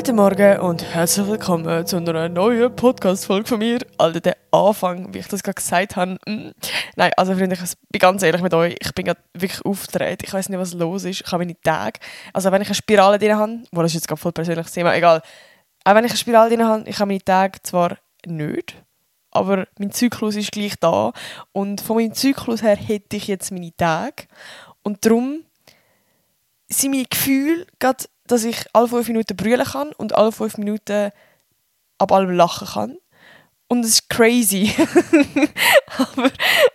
Guten Morgen und herzlich willkommen zu einer neuen Podcast-Folge von mir. Alter, der Anfang, wie ich das gerade gesagt habe. Mm. Nein, also Freunde, ich bin ganz ehrlich mit euch, ich bin gerade wirklich aufgedreht. Ich weiß nicht, was los ist. Ich habe meine Tage, also wenn ich eine Spirale drin habe, wo das ist jetzt gerade voll persönliches Thema, egal. Auch wenn ich eine Spirale drin habe, ich habe meine Tage zwar nicht, aber mein Zyklus ist gleich da. Und von meinem Zyklus her hätte ich jetzt meine Tage. Und darum sind meine Gefühle gerade dass ich alle fünf Minuten brüllen kann und alle fünf Minuten ab allem lachen kann. Und es ist crazy. aber,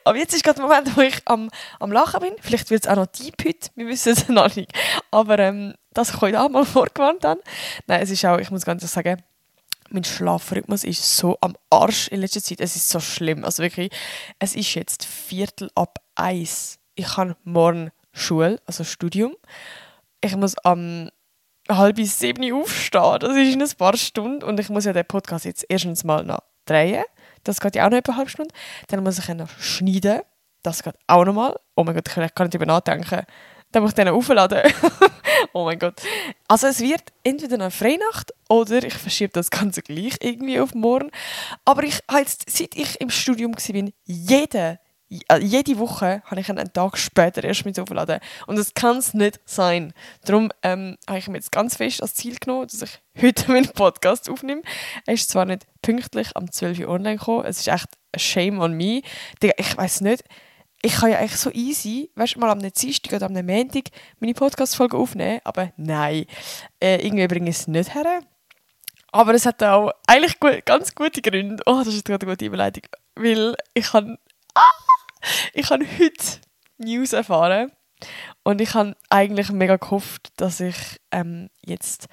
aber, jetzt ist gerade der Moment, wo ich am, am Lachen bin. Vielleicht wird es auch noch deep heute, wir wissen es noch nicht. Aber ähm, das ich heute auch mal vorgewarnt habe. Nein, es ist auch, ich muss ganz ehrlich sagen, mein Schlafrhythmus ist so am Arsch in letzter Zeit. Es ist so schlimm. Also wirklich, es ist jetzt Viertel ab eins. Ich habe morgen Schule, also Studium. Ich muss am halb sieben aufstehen. Das ist in ein paar Stunden. Und ich muss ja den Podcast jetzt erstens mal noch drehen. Das geht ja auch noch etwa eine halbe Stunde. Dann muss ich ihn noch schneiden. Das geht auch noch mal. Oh mein Gott, ich kann nicht darüber nachdenken. Dann muss ich den aufladen. oh mein Gott. Also es wird entweder eine Freinacht oder ich verschiebe das Ganze gleich irgendwie auf morgen. Aber ich habe jetzt, seit ich im Studium war, jeden jede Woche habe ich einen Tag später erst mit aufladen. Und das kann es nicht sein. Darum ähm, habe ich mir jetzt ganz fest als Ziel genommen, dass ich heute meinen Podcast aufnehme. Er ist zwar nicht pünktlich am 12 Uhr online gekommen, es ist echt ein Shame on me. Ich weiß nicht, ich kann ja eigentlich so easy, weißt du, mal am Dienstag oder am Montag meine Podcast-Folge aufnehmen, aber nein, äh, irgendwie bringe ich es nicht her. Aber es hat auch eigentlich gut, ganz gute Gründe. Oh, das ist gerade eine gute Überleitung. Weil ich habe... Ah! Ich habe heute News erfahren und ich habe eigentlich mega gehofft, dass ich ähm, jetzt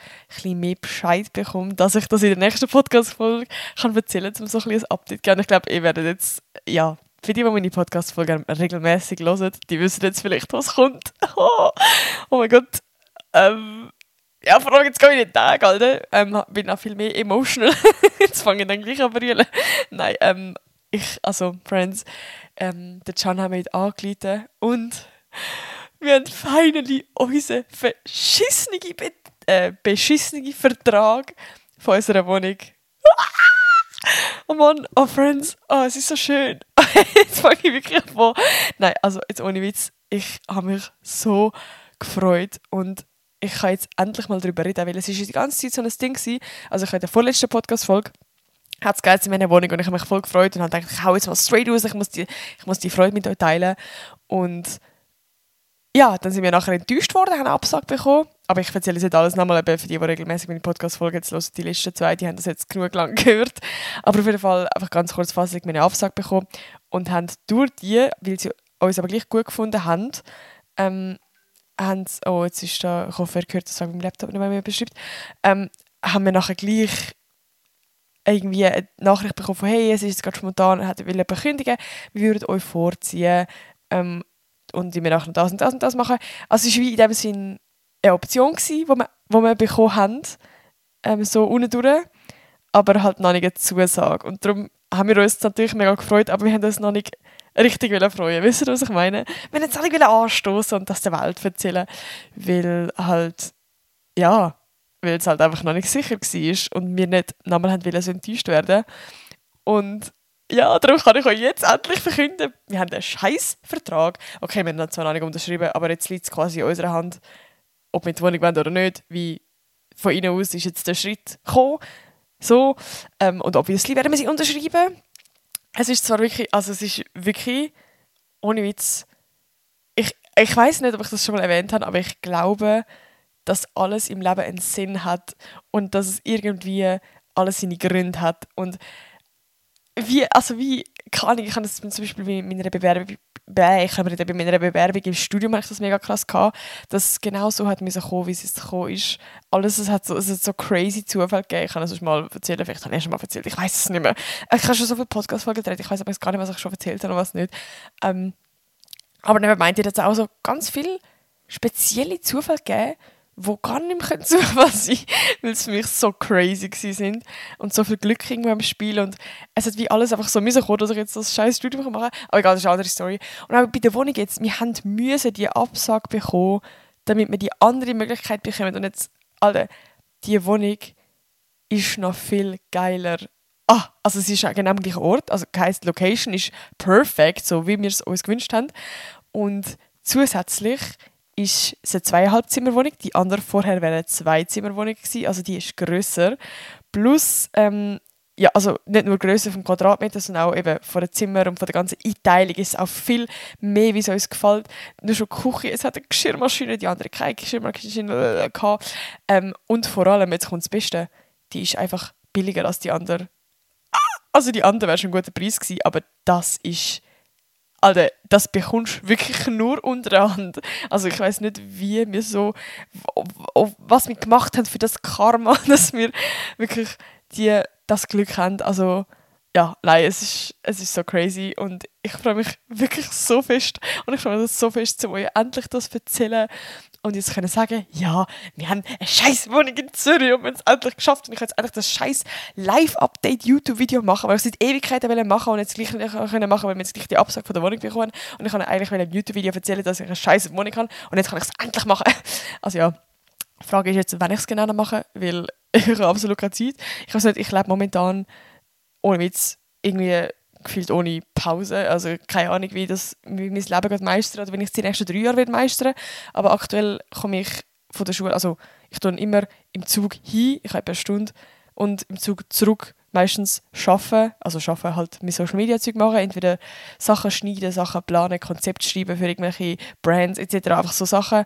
ein mehr Bescheid bekomme, dass ich das in der nächsten Podcast-Folge kann erzählen kann, um so ein bisschen ein Update zu geben. Ich glaube, ihr werdet jetzt, ja, für die, die meine Podcast-Folge regelmäßig hören, die wissen jetzt vielleicht, was kommt. oh, oh mein Gott. Ähm, ja, vor allem jetzt gehe ich den Tag, Alter. Ähm, bin auch viel mehr emotional. jetzt fange ich dann gleich an zu brüllen. Nein, ähm, ich, also, Friends, ähm, der Can haben wir angeleitet und wir haben finally unseren verschissenen, be äh, beschissenen Vertrag von unserer Wohnung. Oh Mann, oh Friends, oh, es ist so schön. jetzt fange ich wirklich an. Nein, also jetzt ohne Witz, ich habe mich so gefreut und ich kann jetzt endlich mal darüber reden, weil es ist die ganze Zeit so ein Ding war. Also ich habe in der vorletzten Podcast-Folge hat es geil in meiner Wohnung und ich habe mich voll gefreut und habe gedacht, ich hau jetzt mal straight raus, ich muss die, ich muss die Freude mit euch teilen. Und ja, dann sind wir nachher enttäuscht worden, haben eine Absage bekommen. Aber ich erzähle jetzt alles nochmal, für die, die regelmäßig meine Podcast-Folge jetzt hören, die letzten zwei, die haben das jetzt genug lang gehört. Aber auf jeden Fall einfach ganz kurz fassung meine Absage bekommen und haben durch die, weil sie uns aber gleich gut gefunden haben, ähm, haben oh, jetzt ist da, ich hoffe, ihr gehört das, mein Laptop nicht mehr beschreibt, ähm, haben wir nachher gleich irgendwie eine Nachricht bekommen von «Hey, es ist jetzt gerade spontan, hat will jemand kündigen, wir würden euch vorziehen ähm, und wir nachher das und das und das machen.» Also es war in dem Sinn eine Option, die wir, wo wir bekommen haben, ähm, so unten aber halt noch nicht eine Zusage. Und darum haben wir uns natürlich mega gefreut, aber wir haben uns noch nicht richtig freuen Wisst ihr, was ich meine? Wir wollten jetzt alle anstoßen und das der Welt erzählen, weil halt, ja, weil es halt einfach noch nicht sicher war und wir nicht nochmal haben wollen, so enttäuscht werden. Und ja, darum kann ich euch jetzt endlich verkünden, wir haben einen scheiß Vertrag. Okay, wir haben zwar noch nicht unterschrieben, aber jetzt liegt es quasi in unserer Hand, ob wir die Wohnung wollen oder nicht, wie von ihnen aus ist jetzt der Schritt gekommen. So, ähm, und obviously werden wir sie unterschreiben. Es ist zwar wirklich, also es ist wirklich, ohne Witz, ich, ich weiß nicht, ob ich das schon mal erwähnt habe, aber ich glaube, dass alles im Leben einen Sinn hat und dass es irgendwie alles seine Gründe hat. Und wie, also wie, kann ich, ich habe das zum Beispiel bei meiner Bewerbung, ich habe bei meiner Bewerbung im Studium ich das mega krass gehabt, dass es genau so hat kommen, wie es gekommen ist. Alles, es hat so, es hat so crazy Zufall gegeben. Ich kann es mal erzählen, vielleicht habe ich schon mal erzählt, ich weiß es nicht mehr. Ich habe schon so viele Podcast-Folgen gedreht, ich weiß aber gar nicht, was ich schon erzählt habe und was nicht. Ähm, aber dann meint ihr, dass es auch so ganz viele spezielle Zufälle gegeben wo gar nicht mehr Zufall sein weil es für mich so crazy sind und so viel Glück irgendwie am Spiel und es hat wie alles einfach so müssen dass ich jetzt das scheiß Studium machen kann. Aber egal, das ist eine andere Story. Und auch bei der Wohnung jetzt, wir haben müssen die Absage bekommen, damit wir die andere Möglichkeit bekommen und jetzt, alle die Wohnung ist noch viel geiler. Ah, also es ist genau am gleichen Ort. Also heisst, Location ist perfekt, so wie wir es uns gewünscht haben. Und zusätzlich ist es eine zweieinhalb Zimmerwohnung. Die andere vorher wäre eine Zwei-Zimmerwohnung gewesen, also die ist grösser. Plus, ähm, ja, also nicht nur Größe vom Quadratmeter, sondern auch eben von den Zimmer und von der ganzen Einteilung ist auch viel mehr, wie es uns gefällt. Nur schon die Küche, es hat eine Geschirrmaschine, die andere keine Geschirrmaschine gehabt. Ähm, und vor allem, jetzt kommt das Beste, die ist einfach billiger als die andere. Ah! Also die andere wäre schon ein guter Preis gewesen, aber das ist Alter, das bekommst du wirklich nur unterhand. Also ich weiß nicht, wie wir so, was wir gemacht haben für das Karma, dass wir wirklich die, das Glück haben. Also ja, nein, es ist, es ist so crazy und ich freue mich wirklich so fest und ich freue mich so fest, um euch endlich das zu erzählen und jetzt können sagen, ja, wir haben eine scheiß Wohnung in Zürich und wir haben es endlich geschafft und ich kann jetzt endlich das scheiß Live-Update-YouTube-Video machen, weil ich seit Ewigkeiten machen und jetzt gleich nicht können machen, weil wir jetzt gleich die Absage von der Wohnung bekommen und ich kann eigentlich im YouTube-Video erzählen, dass ich eine scheiß Wohnung habe und jetzt kann ich es endlich machen. Also ja, die Frage ist jetzt, wann ich es genau mache, weil ich habe absolut keine Zeit. Ich weiß nicht, ich lebe momentan ohne Witz irgendwie gefühlt ohne Pause. Also keine Ahnung, wie, das, mein Leben gerade meistern oder wenn ich es die nächsten drei Jahre meistern Aber aktuell komme ich von der Schule, also ich tue immer im Zug hin, ich habe eine Stunde, und im Zug zurück meistens arbeiten, also arbeiten halt mit Social Media Zeug machen, entweder Sachen schneiden, Sachen planen, Konzept schreiben für irgendwelche Brands etc., einfach so Sachen.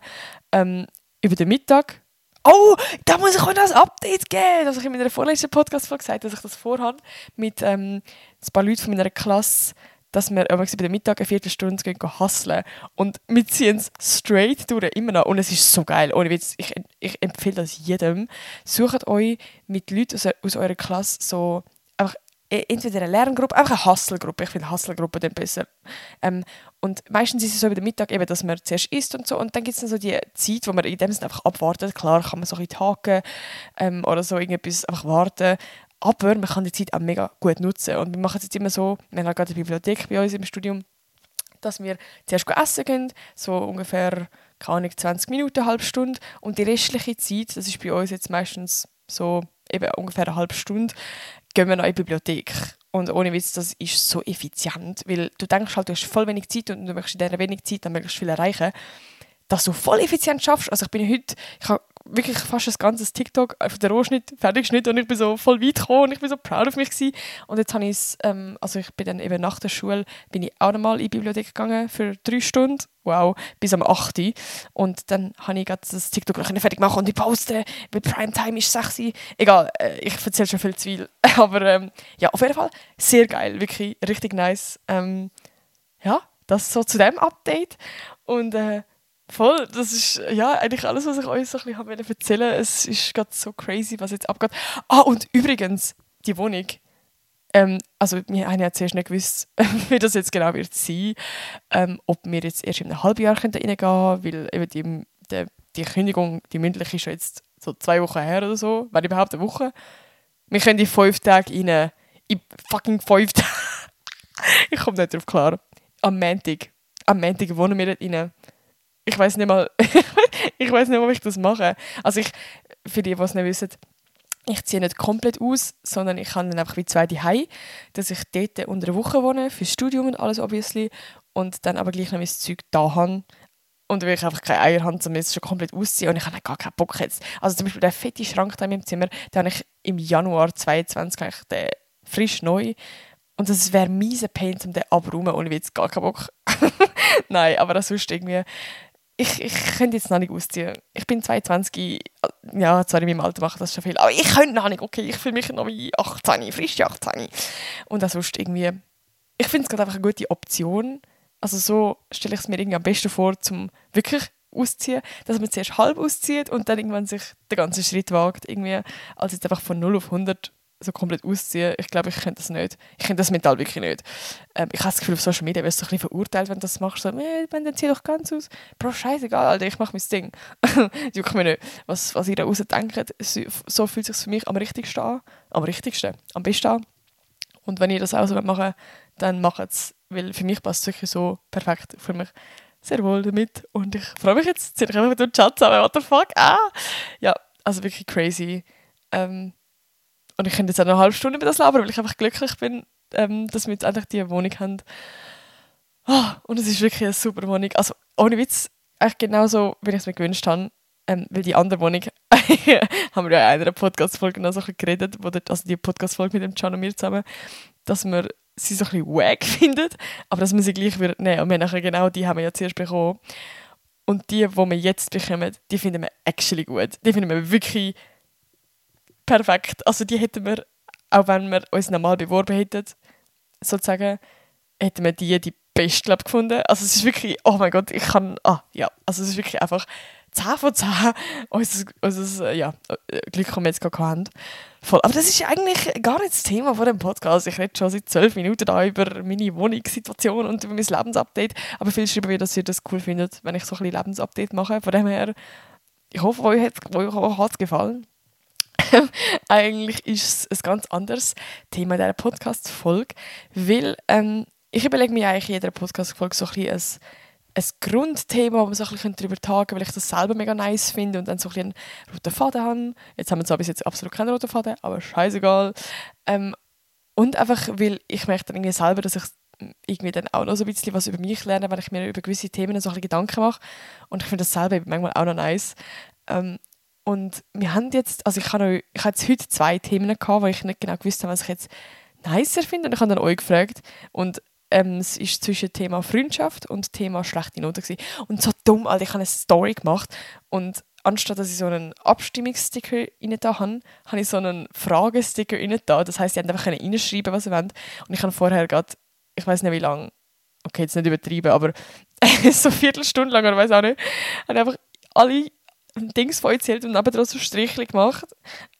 Ähm, über den Mittag Oh, da muss ich euch noch ein Update geben. Das habe ich in meiner vorletzten Podcast-Folge gesagt, dass ich das vorhabe mit ähm, ein paar Leuten von meiner Klasse, dass wir bei der Mittag eine Viertelstunde gehen hustlen. Und wir ziehen es straight durch, immer noch. Und es ist so geil. Ohne Witz, ich, ich empfehle das jedem. Sucht euch mit Leuten aus, aus eurer Klasse so einfach E, entweder eine Lerngruppe, einfach eine Hustle-Gruppe. Ich finde Hustle-Gruppe dann besser. Ähm, und meistens ist es so über den Mittag eben, dass man zuerst isst und so. Und dann gibt es so die Zeit, wo man in dem Sinne einfach abwartet. Klar kann man so ein bisschen haken ähm, oder so irgendetwas einfach warten. Aber man kann die Zeit auch mega gut nutzen. Und wir machen es jetzt immer so, wir haben gerade eine Bibliothek bei uns im Studium, dass wir zuerst essen gehen, so ungefähr, keine Ahnung, 20 Minuten, eine halbe Stunde. Und die restliche Zeit, das ist bei uns jetzt meistens so eben ungefähr eine halbe Stunde, gehen wir noch in die Bibliothek. Und ohne Witz, das ist so effizient, weil du denkst halt, du hast voll wenig Zeit und du möchtest in dieser wenig Zeit dann möglichst viel erreichen, dass du voll effizient schaffst. Also ich bin heute, ich habe wirklich fast ein ganzes TikTok auf den Rohschnitt fertig geschnitten und ich bin so voll weit gekommen und ich bin so proud auf mich gewesen. Und jetzt habe ich es, ähm, also ich bin dann eben nach der Schule, bin ich auch nochmal in die Bibliothek gegangen für drei Stunden, wow, bis am 8. Und dann habe ich das TikTok noch fertig gemacht und ich poste, weil Primetime ist sexy. Egal, äh, ich erzähle schon viel zu viel. Aber ähm, ja, auf jeden Fall sehr geil, wirklich richtig nice. Ähm, ja, das so zu dem Update. Und äh, Voll, das ist ja eigentlich alles, was ich euch so ein bisschen erzählen wollte. Es ist gerade so crazy, was jetzt abgeht. Ah, und übrigens, die Wohnung. Ähm, also, wir haben ja zuerst nicht gewusst, wie das jetzt genau wird sein. Ähm, ob wir jetzt erst in einem halben Jahr reingehen können, weil eben die, die, die Kündigung, die mündliche, ist schon jetzt so zwei Wochen her oder so, wenn überhaupt eine Woche. Wir können in fünf Tage rein. In fucking fünf Tage. ich komme nicht darauf klar. Am Montag. Am Montag wohnen wir dort rein ich weiß nicht mal, ich weiß nicht, ob ich das mache. Also ich, für die, die es nicht wissen, ich ziehe nicht komplett aus, sondern ich kann dann einfach wie zwei Hai, dass ich dort unter einer Woche wohne, fürs Studium und alles obviously, und dann aber gleich noch mein Zeug da habe. Und weil ich einfach keine Eier habe, sondern es schon komplett ausziehen und ich habe gar keinen Bock jetzt. Also zum Beispiel der fette Schrank da in meinem Zimmer, den habe ich im Januar 2022 den frisch neu. Und das wäre miese Pain, um den abzuräumen, ohne jetzt gar keinen Bock. Nein, aber sonst irgendwie ich, ich könnte jetzt noch nicht ausziehen. Ich bin 22, ja, zwar in meinem Alter mache das schon viel, aber ich könnte noch nicht, okay, ich fühle mich noch wie 18, frisch 18. Und auch sonst irgendwie, ich finde es gerade einfach eine gute Option. Also so stelle ich es mir irgendwie am besten vor, zum wirklich ausziehen, dass man zuerst halb auszieht und dann irgendwann sich den ganzen Schritt wagt, irgendwie, als jetzt einfach von 0 auf 100 so komplett ausziehen. Ich glaube, ich könnte das nicht. Ich könnte das mental wirklich nicht. Ähm, ich habe das Gefühl, auf Social Media wirst du ein verurteilt, wenn du das machst. So, äh, dann zieh doch ganz aus. Bro, scheißegal, Alter, ich mache mein Ding. Juckt mir nicht. Was, was ihr da raus denkt, so fühlt es sich für mich am richtigsten an. Am richtigsten. Am besten an. Und wenn ihr das auch so machen dann macht es. Weil für mich passt es wirklich so perfekt. Für mich sehr wohl damit. Und ich freue mich jetzt. Jetzt ich einfach durch den Chat zusammen. What the fuck? Ah! Ja, also wirklich crazy. Ähm, und ich könnte jetzt auch eine halbe Stunde über das labern, weil ich einfach glücklich bin, ähm, dass wir jetzt endlich diese Wohnung haben. Oh, und es ist wirklich eine super Wohnung. Also ohne Witz, eigentlich genauso, wie ich es mir gewünscht habe. Ähm, weil die andere Wohnung haben wir ja in einer Podcast-Folge noch so ein bisschen geredet, wo dort, also die Podcast-Folge mit dem Can und mir zusammen, dass wir sie so ein bisschen wack findet, aber dass man sie gleich wieder nehmen. Und wir nachher genau die haben wir ja zuerst bekommen. Und die, die wir jetzt bekommen, die finden wir actually gut. Die finden wir wirklich perfekt. Also die hätten wir, auch wenn wir uns normal beworben hätten, sozusagen, hätten wir die die beste glaub, gefunden. Also es ist wirklich, oh mein Gott, ich kann, ah ja, also es ist wirklich einfach 10 von 10 unser, ja, Glück, das wir jetzt gerade haben. Voll. Aber das ist eigentlich gar nicht das Thema von dem Podcast. Ich rede schon seit zwölf Minuten da über meine Wohnungssituation und über mein Lebensupdate. Aber viel schreiben wir, dass ihr das cool findet, wenn ich so ein bisschen Lebensupdate mache. Von dem her, ich hoffe, euch hat es gefallen. Eigentlich ist es ein ganz anderes Thema dieser Podcast-Folge, weil ähm, ich überlege mir eigentlich in jeder Podcast-Folge so ein ein, ein Grundthema, wo man so ein bisschen darüber tagen weil ich das selber mega nice finde und dann so ein einen roten Faden habe. Jetzt haben wir zwar bis jetzt absolut keinen roten Faden, aber scheißegal. Ähm, und einfach, weil ich merke dann irgendwie selber, dass ich irgendwie dann auch noch so ein bisschen was über mich lerne, wenn ich mir über gewisse Themen so ein bisschen Gedanken mache. Und ich finde das selber manchmal auch noch nice. Ähm, und wir haben jetzt, also ich habe, ich habe jetzt heute zwei Themen gehabt, wo ich nicht genau gewusst habe, was ich jetzt nicer finde. Und ich habe dann euch gefragt. Und ähm, es war zwischen Thema Freundschaft und Thema schlechte Noten. Gewesen. Und so dumm, Alter, ich habe eine Story gemacht und anstatt dass ich so einen Abstimmungssticker rein da habe, habe ich so einen Fragesticker rein da. Das heisst, sie haben einfach reinschreiben, was sie wollen. Und ich habe vorher gerade, ich weiß nicht wie lange, okay, jetzt nicht übertrieben, aber so eine Viertelstunde lang oder weiß auch nicht, habe einfach alle Dings von erzählt und aber so Strichli gemacht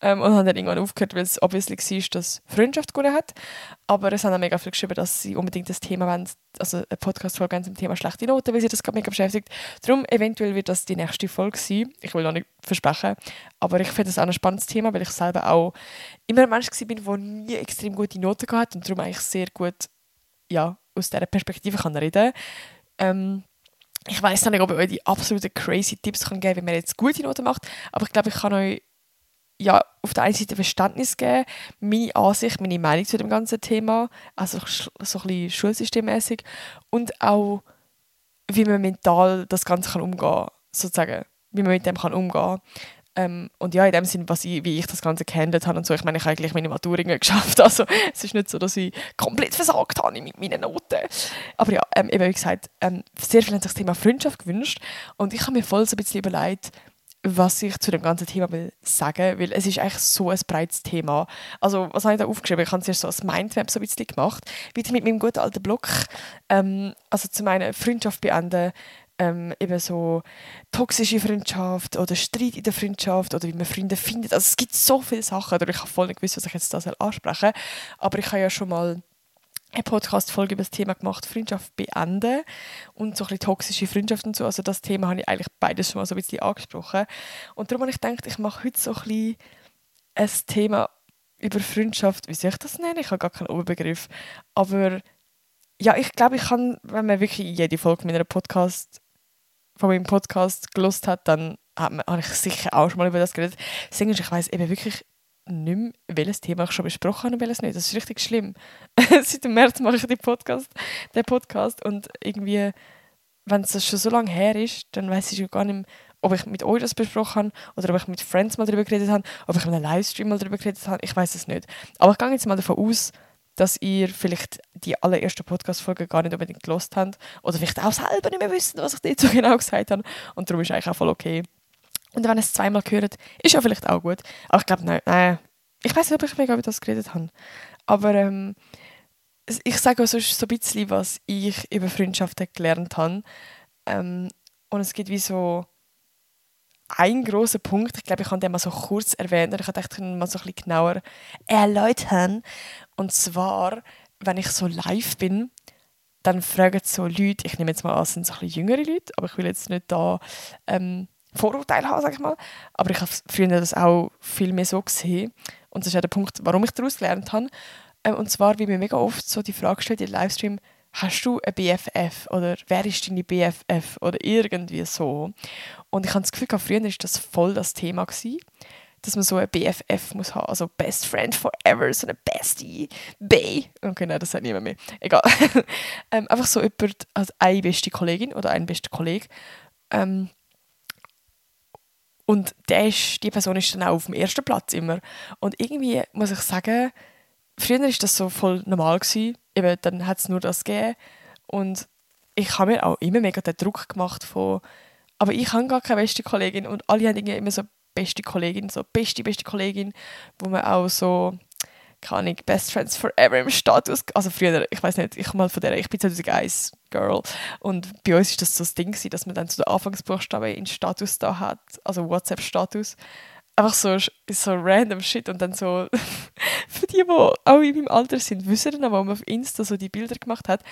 ähm, und haben dann irgendwann aufgehört, weil es obviously war, dass Freundschaft gewonnen hat. Aber es haben auch mega viel geschrieben, dass sie unbedingt das Thema wollen, also eine Podcast-Folge zum Thema schlechte Noten, weil sie das gerade mega beschäftigt. Darum eventuell wird das die nächste Folge sein. Ich will noch nicht versprechen, aber ich finde das auch ein spannendes Thema, weil ich selber auch immer ein Mensch war, der nie extrem gute Noten hatte und darum eigentlich sehr gut ja, aus dieser Perspektive kann reden kann. Ähm, ich weiß nicht, ob ich euch die absoluten crazy Tipps kann geben kann, wie man jetzt gute Noten macht, aber ich glaube, ich kann euch ja, auf der einen Seite Verständnis geben, meine Ansicht, meine Meinung zu dem ganzen Thema, also so ein bisschen schulsystemmäßig und auch, wie man mental das Ganze kann umgehen kann, sozusagen, wie man mit dem kann umgehen kann. Ähm, und ja, in dem Sinne, was ich, wie ich das Ganze gehandelt habe und so, ich meine, ich habe eigentlich meine Matur geschafft, also es ist nicht so, dass ich komplett versagt habe mit meinen Noten. Aber ja, ähm, eben wie gesagt, ähm, sehr viele haben sich das Thema Freundschaft gewünscht und ich habe mir voll so ein bisschen überlegt, was ich zu dem ganzen Thema will sagen, weil es ist eigentlich so ein breites Thema. Also, was habe ich da aufgeschrieben? Ich habe es so als Mindmap so ein bisschen gemacht, wieder mit meinem guten alten Blog. Ähm, also zu meiner Freundschaft beenden, ähm, eben so toxische Freundschaft oder Streit in der Freundschaft oder wie man Freunde findet. Also es gibt so viele Sachen, ich habe voll nicht gewusst, was ich jetzt da ansprechen. Aber ich habe ja schon mal eine Podcast-Folge über das Thema gemacht, Freundschaft beenden und so ein bisschen toxische Freundschaft und so. Also das Thema habe ich eigentlich beides schon mal so ein bisschen angesprochen. Und darum habe ich gedacht, ich mache heute so ein bisschen ein Thema über Freundschaft. Wie soll ich das nennen? Ich habe gar keinen Oberbegriff. Aber ja, ich glaube, ich kann, wenn man wirklich jede Folge meiner Podcast von meinem Podcast gelost hat, dann habe ich sicher auch schon mal über das geredet. Deswegen, ich weiß eben wirklich nicht mehr, welches Thema ich schon besprochen habe und welches nicht. Das ist richtig schlimm. Seit dem März mache ich den Podcast, den Podcast und irgendwie, wenn es schon so lange her ist, dann weiß ich gar nicht mehr, ob ich mit euch das besprochen habe oder ob ich mit Friends mal darüber geredet habe, ob ich in einem Livestream mal darüber geredet habe. Ich weiß es nicht. Aber ich gehe jetzt mal davon aus, dass ihr vielleicht die allererste Podcast-Folge gar nicht unbedingt gelost habt oder vielleicht auch selber nicht mehr wisst, was ich dir so genau gesagt habe. Und darum ist eigentlich auch voll okay. Und wenn ihr es zweimal gehört, ist ja vielleicht auch gut. Aber ich glaube, nein, nein. Ich weiß nicht, ob ich mega über das geredet habe. Aber ähm, ich sage auch sonst so ein bisschen, was ich über Freundschaften gelernt habe. Ähm, und es gibt wie so ein großer Punkt, ich glaube, ich kann den mal so kurz erwähnen, ich kann ich mal so ein bisschen genauer erläutern. Und zwar, wenn ich so live bin, dann fragen so Leute, ich nehme jetzt mal an, es sind so ein bisschen jüngere Leute, aber ich will jetzt nicht da ähm, Vorurteile haben, sage ich mal. Aber ich habe früher das auch viel mehr so gesehen. Und das ist auch der Punkt, warum ich daraus gelernt habe. Ähm, und zwar, wie mir mega oft so die Frage stellt im Livestream, hast du eine BFF oder wer ist deine BFF oder irgendwie so. Und ich habe das Gefühl, früher war das voll das Thema. Gewesen. Dass man so eine BFF muss haben, also Best Friend Forever, so eine Bestie, Bay. Okay, nein, das sagt niemand mehr. Egal. ähm, einfach so jemand, also eine beste Kollegin oder ein bester Kollege. Ähm, und der ist, die Person ist dann auch auf dem ersten Platz immer. Und irgendwie muss ich sagen, früher war das so voll normal. Gewesen. Eben, dann hat es nur das gegeben. Und ich habe mir auch immer mega den Druck gemacht von, aber ich habe gar keine beste Kollegin und alle haben immer so beste Kollegin, so beste, beste Kollegin, wo man auch so, keine Ahnung, Best Friends Forever im Status, also früher, ich weiß nicht, ich mal von der, ich bin 2001 Girl. Und bei uns ist das so das Ding dass man dann zu den Anfangsbuchstaben in Status da hat, also WhatsApp-Status einfach so, so random Shit und dann so, für die, die auch in meinem Alter sind, wissen dann, wo man auf Insta so die Bilder gemacht hat.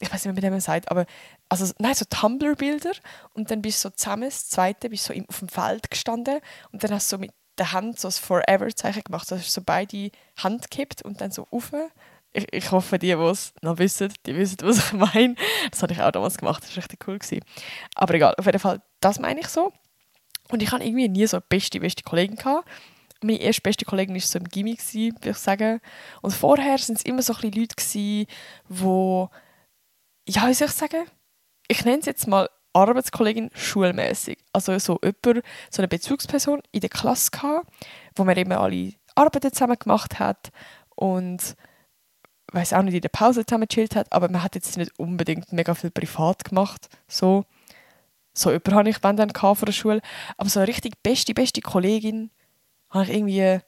Ich weiß nicht, wie man dem sagt, aber also, nein, so Tumblr-Bilder und dann bist du so zusammen, das zweite, bist so auf dem Feld gestanden und dann hast du so mit der Hand so das Forever-Zeichen gemacht. Also hast so beide Hand gekippt und dann so rauf. Ich, ich hoffe, die, die es noch wissen, die wissen, was ich meine. Das habe ich auch damals gemacht, das war richtig cool. Aber egal, auf jeden Fall, das meine ich so. Und ich hatte irgendwie nie so beste, beste Kollegin. Gehabt. Meine erste beste Kollegin war so im Gimmi, würde ich sagen. Und vorher waren es immer so ein Leute, die, ja, wie soll ich sagen, ich nenne es jetzt mal Arbeitskollegin schulmäßig. Also so jemand, so eine Bezugsperson in der Klasse gehabt, wo man immer alle Arbeiten zusammen gemacht hat und weiß auch nicht in der Pause zusammen gechillt hat, aber man hat jetzt nicht unbedingt mega viel privat gemacht, so so jemanden hatte ich wenn dann von der Schule. Aber so eine richtig beste, beste Kollegin habe ich irgendwie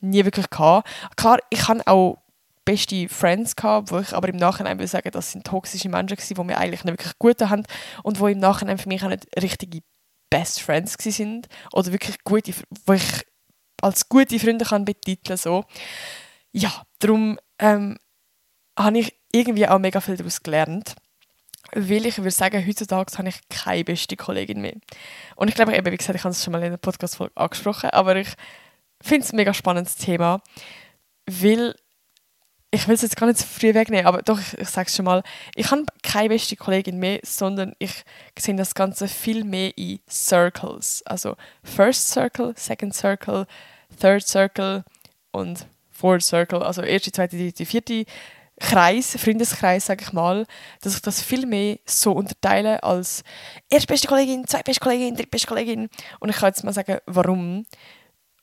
nie wirklich gehabt. Klar, ich hatte auch beste Friends gehabt, wo ich aber im Nachhinein würde sagen, das sind toxische Menschen gewesen, die mir eigentlich nicht wirklich gut haben und wo im Nachhinein für mich auch nicht richtige Best Friends sind oder wirklich gute, wo ich als gute Freunde kann betiteln so. Ja, darum ähm, habe ich irgendwie auch mega viel daraus gelernt weil ich würde sagen, heutzutage habe ich keine beste Kollegin mehr. Und ich glaube, eben, wie gesagt, ich habe es schon mal in der Podcast-Folge angesprochen, aber ich finde es ein mega spannendes Thema, weil ich will es jetzt gar nicht zu früh wegnehmen, aber doch, ich, ich sage es schon mal, ich habe keine beste Kollegin mehr, sondern ich sehe das Ganze viel mehr in Circles. Also First Circle, Second Circle, Third Circle und Fourth Circle, also erste, zweite, dritte, vierte Kreis, Freundeskreis, sage ich mal, dass ich das viel mehr so unterteile als erstbeste Kollegin, zweitbeste Kollegin, drittbeste Kollegin. Und ich kann jetzt mal sagen, warum.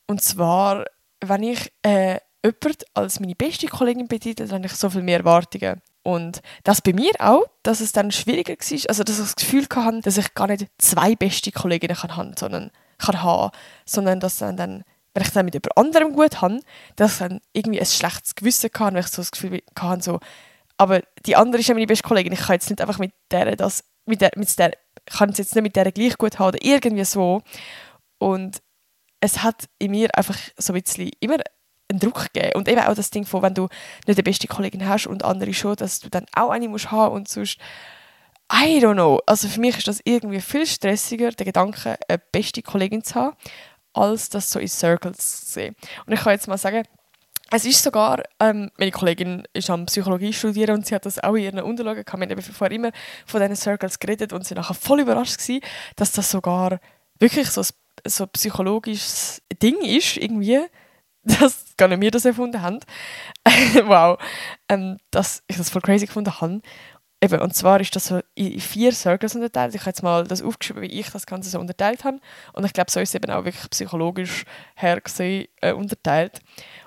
Und zwar, wenn ich äh, jemanden als meine beste Kollegin betitel, dann habe ich so viel mehr Erwartungen. Und das bei mir auch, dass es dann schwieriger war, also dass ich das Gefühl hatte, dass ich gar nicht zwei beste Kolleginnen kann haben, sondern kann haben, sondern dass dann, dann wenn ich dann mit jemand anderem gut habe, dass ich dann irgendwie ein schlechtes Gewissen hatte, weil ich so das Gefühl hatte, so, aber die andere ist ja meine beste Kollegin, ich kann jetzt nicht einfach mit der das, mit der, mit der, kann es jetzt nicht mit der gleich gut haben oder irgendwie so. Und es hat in mir einfach so ein bisschen immer einen Druck gegeben. Und eben auch das Ding von, wenn du nicht die beste Kollegin hast und andere schon, dass du dann auch eine musst haben und sonst I don't know. Also für mich ist das irgendwie viel stressiger, der Gedanke, eine beste Kollegin zu haben, als das so in Circles zu sehen. Und ich kann jetzt mal sagen, es ist sogar, ähm, meine Kollegin ist am Psychologie studieren und sie hat das auch in ihren Unterlagen gehabt. Wir haben vorher immer von diesen Circles geredet und sie nachher voll überrascht gewesen, dass das sogar wirklich so ein so psychologisches Ding ist, irgendwie, dass gar nicht wir das erfunden haben. wow. Ähm, dass ich das voll crazy gefunden habe. Eben, und zwar ist das so in vier Circles unterteilt. Ich habe jetzt mal das aufgeschrieben, wie ich das Ganze so unterteilt habe. Und ich glaube, so ist es eben auch wirklich psychologisch her gesehen, äh, unterteilt.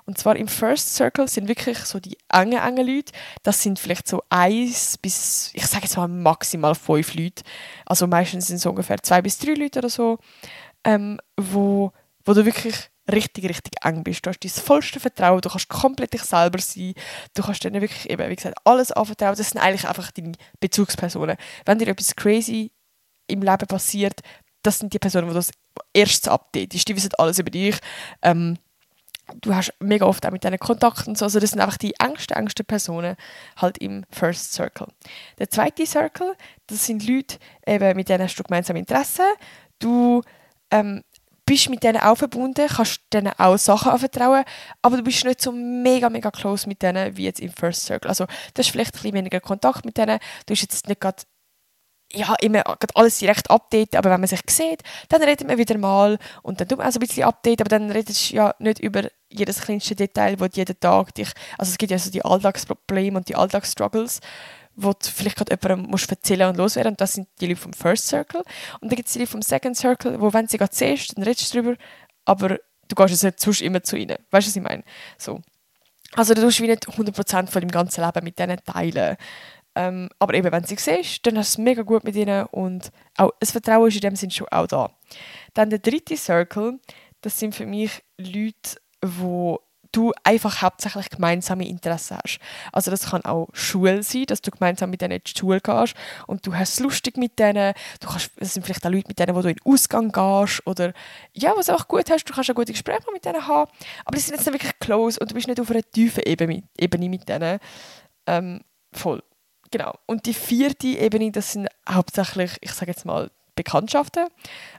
Und zwar im First Circle sind wirklich so die engen, engen Leute. Das sind vielleicht so eins bis, ich sage jetzt mal maximal fünf Leute. Also meistens sind es so ungefähr zwei bis drei Leute oder so, ähm, wo, wo du wirklich richtig, richtig eng bist. Du hast dein vollste Vertrauen, du kannst komplett dich selber sein, du kannst denen wirklich eben, wie gesagt, alles anvertrauen. Das sind eigentlich einfach deine Bezugspersonen. Wenn dir etwas crazy im Leben passiert, das sind die Personen, die das erst updatest. Die wissen alles über dich. Ähm, du hast mega oft auch mit denen Kontakt und so. Also das sind einfach die engsten, engsten Personen halt im First Circle. Der zweite Circle, das sind Leute, eben, mit denen hast du gemeinsame Interessen. Du ähm, bist mit denen auch verbunden, kannst denen auch Sachen anvertrauen, aber du bist nicht so mega, mega close mit denen wie jetzt im First Circle. Also du hast vielleicht ein bisschen weniger Kontakt mit denen, du hast jetzt nicht gerade ja, immer alles direkt updaten, aber wenn man sich sieht, dann redet man wieder mal und dann tut man auch so ein bisschen updaten, aber dann redest du ja nicht über jedes kleinste Detail, wo jeden Tag dich, also es gibt ja so die Alltagsprobleme und die Alltagsstruggles, wo du vielleicht gerade jemandem musst erzählen und loswerden und das sind die Leute vom First Circle und dann gibt es die Leute vom Second Circle, wo wenn sie gerade siehst, dann redest du darüber, aber du gehst jetzt nicht sonst immer zu ihnen. Weißt du, was ich meine? So. Also du tust wie nicht 100% von deinem ganzen Leben mit denen teilen. Ähm, aber eben, wenn du sie siehst, dann hast du es mega gut mit ihnen und auch das Vertrauen ist in dem Sinne schon auch da. Dann der dritte Circle, das sind für mich Leute, wo du einfach hauptsächlich gemeinsame Interessen hast. Also das kann auch Schule sein, dass du gemeinsam mit denen in die Schule gehst und du hast es lustig mit denen. Du kannst, es sind vielleicht auch Leute, mit denen wo du in den Ausgang gehst oder ja, was auch gut hast, du kannst auch gute Gespräche mit denen haben, aber die sind jetzt nicht wirklich close und du bist nicht auf einer tiefen Ebene, Ebene mit denen. Ähm, voll. Genau. Und die vierte Ebene, das sind hauptsächlich, ich sage jetzt mal, Bekanntschaften.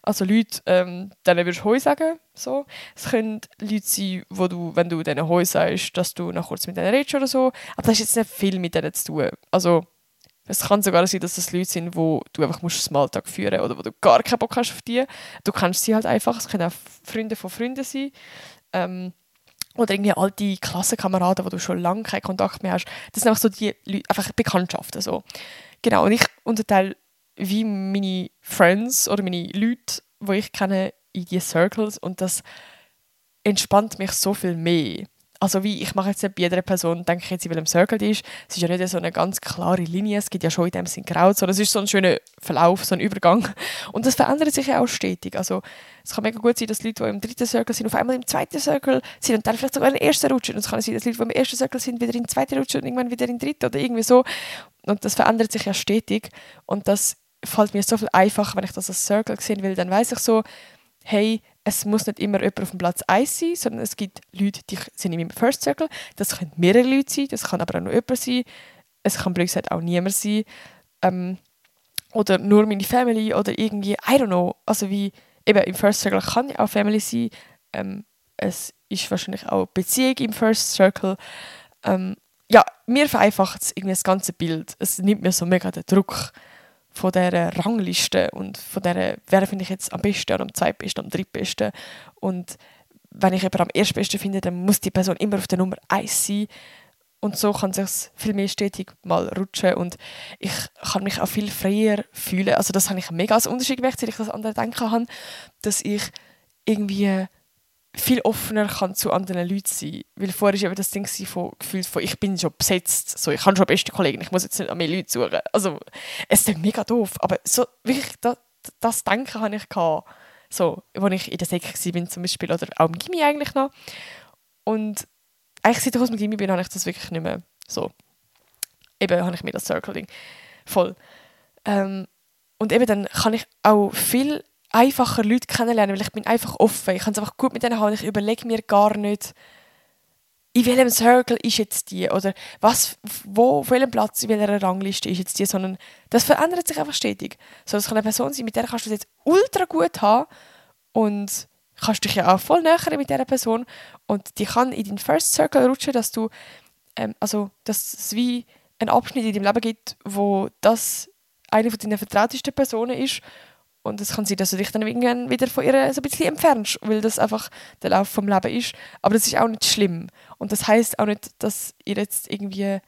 Also Leute, ähm, denen würdest du Heu sagen. So. Es können Leute sein, wo du, wenn du denen Heu sagst, dass du noch kurz mit denen redest oder so. Aber das ist jetzt nicht viel mit denen zu tun. Also es kann sogar sein, dass das Leute sind, wo du einfach musst Smalltalk führen oder wo du gar keinen Bock hast auf die. Du kennst sie halt einfach. Es können auch Freunde von Freunden sein. Ähm, oder irgendwie alte Klassenkameraden, wo du schon lange keinen Kontakt mehr hast. Das sind einfach so die Leute, einfach Bekanntschaften. So. Genau, und ich unterteile wie meine Friends oder meine Leute, die ich kenne, in diese Circles und das entspannt mich so viel mehr. Also wie, ich mache jetzt nicht bei jeder Person, denke ich jetzt, in welchem Circle die ist. Es ist ja nicht so eine ganz klare Linie, es gibt ja schon in dem Sinn Grau, sondern es ist so ein schöner Verlauf, so ein Übergang. Und das verändert sich ja auch stetig. Also es kann mega gut sein, dass Leute, die im dritten Circle sind, auf einmal im zweiten Circle sind und dann vielleicht sogar in den ersten rutschen. Und es kann sein, dass Leute, die im ersten Circle sind, wieder in den zweiten rutschen und irgendwann wieder in den dritten oder irgendwie so. Und das verändert sich ja stetig. Und das fällt mir so viel einfacher, wenn ich das als Circle sehen will, dann weiß ich so, hey, es muss nicht immer jemand auf dem Platz 1 sein, sondern es gibt Leute, die sind in meinem First Circle. Das können mehrere Leute sein, das kann aber auch nur jemand sein. Es kann blöd gesagt auch niemand sein. Ähm, oder nur meine Family oder irgendwie, I don't know. Also wie, eben im First Circle kann ja auch Family sein. Ähm, es ist wahrscheinlich auch Beziehung im First Circle. Ähm, ja, mir vereinfacht es irgendwie das ganze Bild. Es nimmt mir so mega den Druck von dieser Rangliste und von dieser, wer finde ich jetzt am besten, oder am zweitbesten, am drittbesten. Und wenn ich jemanden am erstbesten finde, dann muss die Person immer auf der Nummer 1 sein. Und so kann sich viel mehr stetig mal rutschen und ich kann mich auch viel freier fühlen. Also das habe ich mega als Unterschied gemerkt, seit ich das andere denken habe, dass ich irgendwie viel offener kann zu anderen Leuten sein. Weil vorher war das Ding von Gefühl von, ich bin schon besetzt, so, ich habe schon beste Kollegen, ich muss jetzt nicht an mehr Leute suchen. Also, es ist mega doof, aber so wirklich das, das Denken hatte ich gehabt, so, als ich in der Säcke war zum Beispiel, oder auch im Gimmi eigentlich noch. Und eigentlich seit ich aus dem Gimmi bin, habe ich das wirklich nicht mehr so. Eben habe ich mir das Circling voll. Ähm, und eben dann kann ich auch viel einfacher Leute kennenlernen, weil ich bin einfach offen. Ich kann es einfach gut mit denen haben. Ich überlege mir gar nicht, in welchem Circle ist jetzt die oder was, wo, auf welchem Platz, in welcher Rangliste ist jetzt die, sondern das verändert sich einfach stetig. So, das kann eine Person sein, mit der kannst du es jetzt ultra gut haben und kannst dich ja auch voll näher mit dieser Person und die kann in den First Circle rutschen, dass du, ähm, also, dass es wie ein Abschnitt in deinem Leben gibt, wo das eine von deinen vertrautesten Personen ist und es kann sein, dass du dich dann irgendwann wieder von ihr so ein bisschen entfernst, weil das einfach der Lauf vom Leben ist. Aber das ist auch nicht schlimm. Und das heißt auch nicht, dass ihr jetzt irgendwie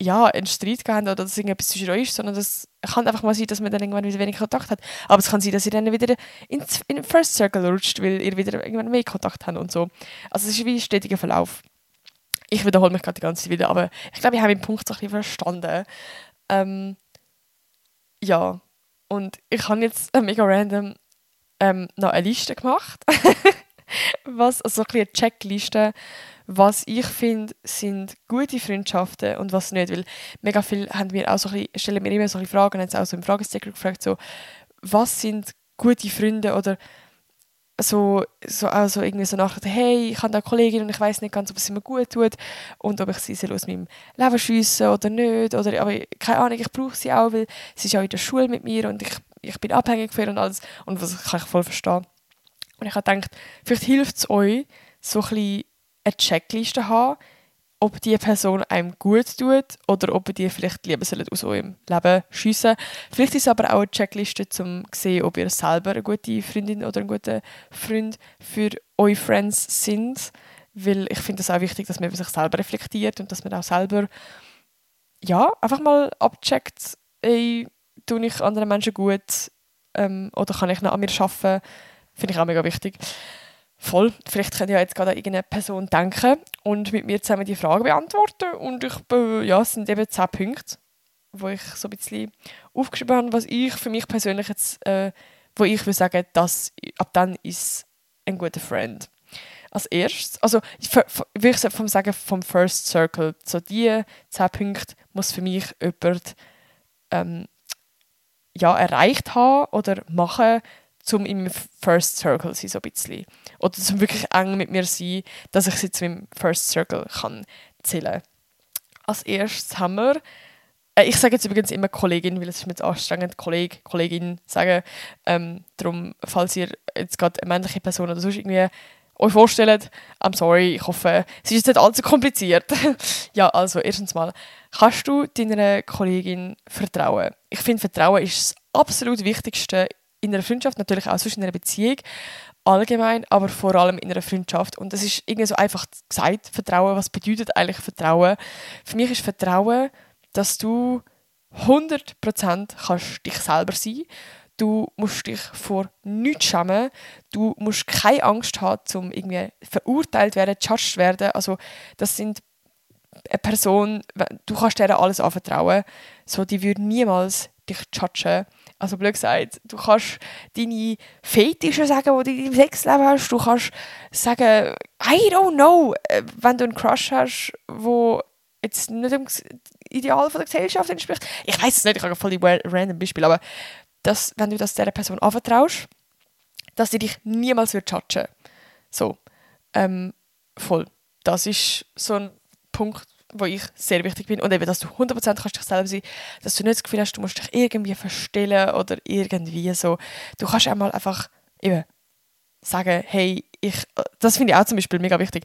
ja, einen Streit gehabt oder dass irgendetwas zwischen euch ist, sondern das kann einfach mal sein, dass man dann irgendwann wieder weniger Kontakt hat. Aber es kann sein, dass ihr dann wieder in den First Circle rutscht, weil ihr wieder irgendwann mehr Kontakt habt und so. Also es ist wie ein stetiger Verlauf. Ich wiederhole mich gerade die ganze Zeit wieder, aber ich glaube, ich habe den Punkt so ein bisschen verstanden. Ähm, ja, und ich habe jetzt äh, mega random ähm, noch eine Liste gemacht. was, also ein eine Checkliste, was ich finde, sind gute Freundschaften und was nicht. Weil mega viel haben auch so ein bisschen, stellen mir immer so ein Fragen, haben auch so im Fragesticker gefragt, so, was sind gute Freunde oder so, so, also irgendwie so nachher, hey, ich habe da eine Kollegin und ich weiß nicht ganz, ob es mir gut tut und ob ich sie aus meinem Leben schiessen oder nicht. Oder, aber keine Ahnung, ich brauche sie auch, weil sie ist auch in der Schule mit mir und ich, ich bin abhängig von ihr und alles. Und das kann ich voll verstehen. Und ich habe gedacht, vielleicht hilft es euch, so ein bisschen eine Checkliste zu haben, ob die Person einem gut tut oder ob die vielleicht lieber aus eurem Leben schiessen Vielleicht ist es aber auch eine Checkliste, um zu sehen, ob ihr selber eine gute Freundin oder ein guter Freund für eure Friends sind. Weil ich finde es auch wichtig, dass man über sich selber reflektiert und dass man auch selber ja, einfach mal abcheckt, ey, tue ich anderen Menschen gut ähm, oder kann ich noch an mir arbeiten. Finde ich auch mega wichtig. Voll. Vielleicht könnt ihr ja jetzt gerade an irgendeine Person denken und mit mir zusammen die Frage beantworten. Und ich, ja, es sind eben zehn Punkte, wo ich so ein bisschen aufgeschrieben habe, was ich für mich persönlich jetzt, äh, wo ich würde sagen, dass ab dann ist ein guter Freund. Als erstes, also würde ich vom sagen vom First Circle, so die zehn Punkte muss für mich jemand ähm, ja, erreicht haben oder machen, um im First Circle sein, so ein bisschen. Oder zum wirklich eng mit mir sein, dass ich sie zu meinem First Circle kann zählen Als erstes haben wir, äh, ich sage jetzt übrigens immer Kollegin, weil es ist mir jetzt anstrengend, Kolleg, Kollegin sagen. Ähm, darum, falls ihr jetzt gerade eine männliche Person oder sonst irgendwie euch vorstellt, I'm sorry, ich hoffe, es ist jetzt nicht allzu kompliziert. ja, also erstens mal, kannst du deiner Kollegin vertrauen? Ich finde, Vertrauen ist das absolut Wichtigste in einer Freundschaft, natürlich auch sonst in einer Beziehung, allgemein, aber vor allem in einer Freundschaft. Und das ist irgendwie so einfach gesagt, Vertrauen, was bedeutet eigentlich Vertrauen? Für mich ist Vertrauen, dass du 100% kannst dich selber sein Du musst dich vor nichts schämen. Du musst keine Angst haben, um irgendwie verurteilt werden, judged werden. Also das sind eine Person, du kannst dir alles anvertrauen. So, die würde niemals dich judgen. Also blöd gesagt, du kannst deine Fetische sagen, die du im Sexleben hast. Du kannst sagen, I don't know, äh, wenn du einen Crush hast, wo jetzt nicht dem Ideal von der Gesellschaft entspricht. Ich weiß es nicht, ich habe voll die random Beispiele, aber dass, wenn du das dieser Person anvertraust, dass sie dich niemals wird judgen. So, ähm, voll. Das ist so ein Punkt, wo ich sehr wichtig bin. Und eben, dass du 100% kannst dich selber sein, dass du nicht das Gefühl hast, du musst dich irgendwie verstellen oder irgendwie so. Du kannst einmal einfach eben sagen, hey, ich, das finde ich auch zum Beispiel mega wichtig,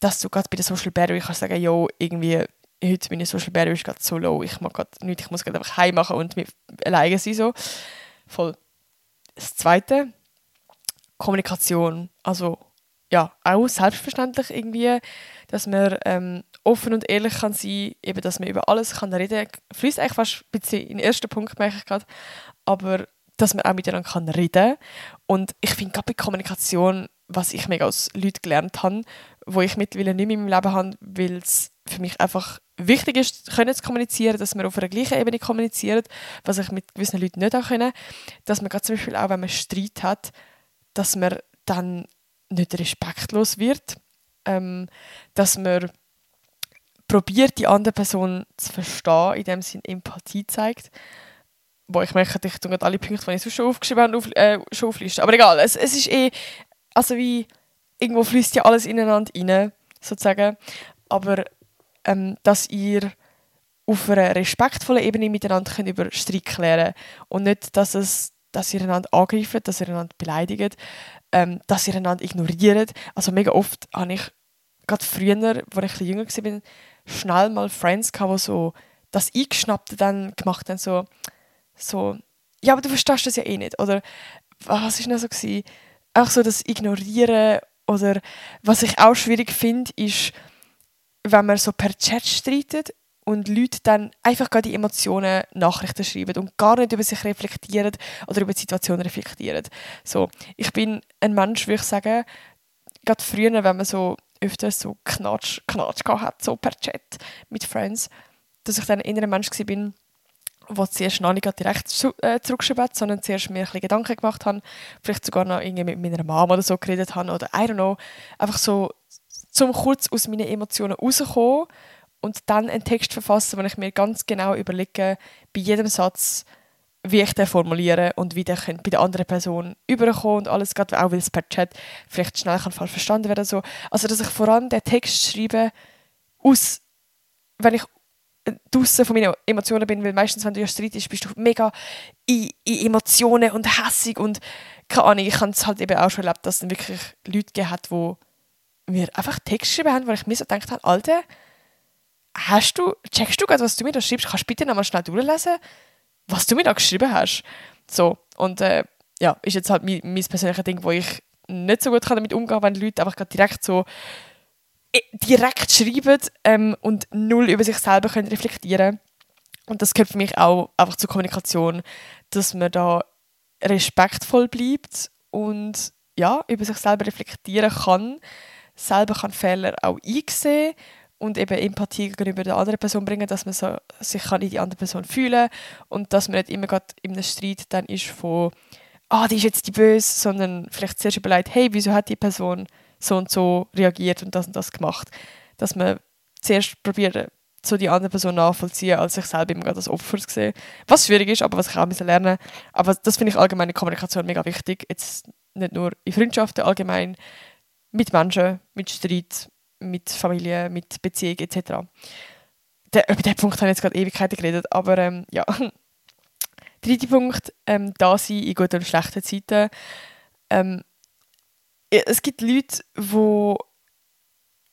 dass du gerade bei der Social Battery kannst sagen, yo, irgendwie, heute meine Social Battery ist gerade so low, ich mag gerade nichts, ich muss gerade einfach heim machen und mit alleine sein so. Voll. Das Zweite, Kommunikation. Also ja, auch selbstverständlich irgendwie, dass man ähm, offen und ehrlich kann sein, eben, dass man über alles kann reden kann. Fließt eigentlich fast ein bisschen in den ersten Punkt, merke ich gerade. Aber dass man auch miteinander kann reden Und ich finde gerade bei Kommunikation, was ich mega aus Leuten gelernt habe, wo ich mittlerweile nicht mehr in meinem Leben habe, weil es für mich einfach wichtig ist, können zu kommunizieren, dass wir auf einer gleichen Ebene kommunizieren, was ich mit gewissen Leuten nicht auch können. Dass man gerade zum Beispiel auch, wenn man Streit hat, dass man dann nicht respektlos wird, ähm, dass man probiert, die andere Person zu verstehen, in dem Sinne Empathie zeigt. Wo ich merke, ich tue alle Punkte, die ich schon aufgeschrieben habe, auf, äh, schon auflisten. Aber egal, es, es ist eh, also wie, irgendwo fließt ja alles ineinander rein, sozusagen. Aber ähm, dass ihr auf einer respektvollen Ebene miteinander könnt über Streit klären und nicht, dass, es, dass ihr einander angreift, dass ihr einander beleidigt, ähm, dass ihr einander ignoriert. Also mega oft habe ich, gerade früher, als ich ein bisschen jünger war, schnell mal Friends gehabt, die so das Eingeschnappte dann gemacht haben, so, so, ja, aber du verstehst das ja eh nicht. Oder was war denn so? Gewesen? Auch so das Ignorieren oder was ich auch schwierig finde, ist, wenn man so per Chat streitet und Leute dann einfach gerade die Emotionen Nachrichten schreiben und gar nicht über sich reflektieren oder über die Situation reflektieren. So, ich bin ein Mensch, würde ich sagen, gerade früher, wenn man so öfter so Knatsch, Knatsch hat, so per Chat mit Friends, dass ich dann eher ein Mensch war, der zuerst noch nicht direkt zu, äh, zurückgeschrieben hat, sondern zuerst mir ein Gedanken gemacht hat, vielleicht sogar noch irgendwie mit meiner Mama oder so geredet habe oder I don't know, einfach so zum kurz aus meinen Emotionen rauszukommen und dann einen Text verfassen, wo ich mir ganz genau überlege, bei jedem Satz, wie ich den formuliere und wie der bei der anderen Person überkommen und alles, gerade auch weil es per Chat vielleicht schnell kann verstanden werden so. Also, dass ich vor allem den Text schreibe, aus, wenn ich draußen von meinen Emotionen bin, weil meistens, wenn du ja Streit bist, bist du mega in, in Emotionen und hässig und keine Ahnung, ich habe es halt eben auch schon erlebt, dass es wirklich Leute gegeben hat, die mir einfach Text geschrieben haben, wo ich mir so gedacht habe, Alter, hast du, checkst du gerade, was du mir da schreibst? Kannst du bitte nochmal schnell durchlesen, was du mir da geschrieben hast? So, und äh, ja, ist jetzt halt mein, mein persönliches Ding, wo ich nicht so gut kann damit umgehen kann, wenn Leute einfach direkt so äh, direkt schreiben ähm, und null über sich selber können reflektieren Und das gehört für mich auch einfach zur Kommunikation, dass man da respektvoll bleibt und ja, über sich selber reflektieren kann, selber kann Fehler auch einsehen und eben Empathie gegenüber der anderen Person bringen, dass man so, sich kann in die andere Person fühlen und dass man nicht immer gerade in einem Streit dann ist von ah, die ist jetzt die Böse, sondern vielleicht zuerst überlegt, hey, wieso hat die Person so und so reagiert und das und das gemacht. Dass man zuerst probiert, so die andere Person nachvollziehen, als sich selber immer als Opfer zu sehen. Was schwierig ist, aber was ich auch lernen Aber das finde ich allgemein in Kommunikation mega wichtig. Jetzt nicht nur in Freundschaften, allgemein mit Menschen, mit Streit, mit Familie, mit Beziehung etc. Der, über diesen Punkt habe ich jetzt gerade Ewigkeiten geredet, aber ähm, ja. Dritter Punkt, ähm, da sein in guten und schlechten Zeiten. Ähm, es gibt Leute, die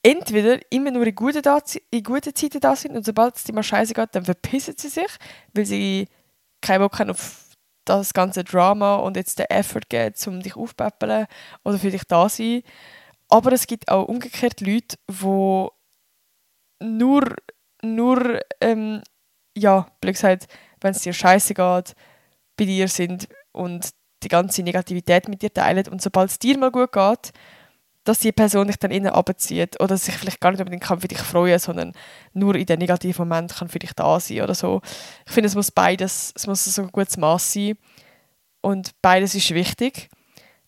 entweder immer nur in guten, da, in guten Zeiten da sind und sobald es mal scheiße geht, dann verpissen sie sich, weil sie keinen Bock haben auf das ganze Drama und jetzt den Effort geben, um dich aufzupäppeln oder für dich da sein. Aber es gibt auch umgekehrt Leute, die nur, nur ähm, ja, blöd gesagt, wenn es dir scheiße geht, bei dir sind und die ganze Negativität mit dir teilen. Und sobald es dir mal gut geht, dass die Person dich dann innen abzieht oder sich vielleicht gar nicht unbedingt kann für dich freuen, sondern nur in den negativen Moment kann für dich da sein oder so. Ich finde, es muss beides, es muss so ein gutes Maß sein und beides ist wichtig,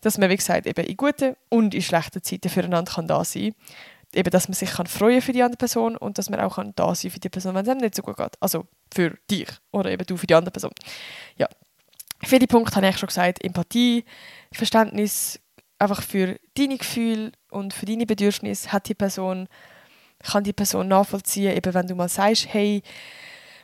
dass man wie gesagt eben in guten und in schlechten Zeiten füreinander kann da sein eben, dass man sich kann freuen für die andere Person und dass man auch kann da sein für die Person, wenn es einem nicht so gut geht. Also für dich oder eben du für die andere Person. Ja. Viele Punkte habe ich schon gesagt. Empathie, Verständnis einfach für deine Gefühle und für deine Bedürfnisse hat die Person, kann die Person nachvollziehen, eben wenn du mal sagst, hey,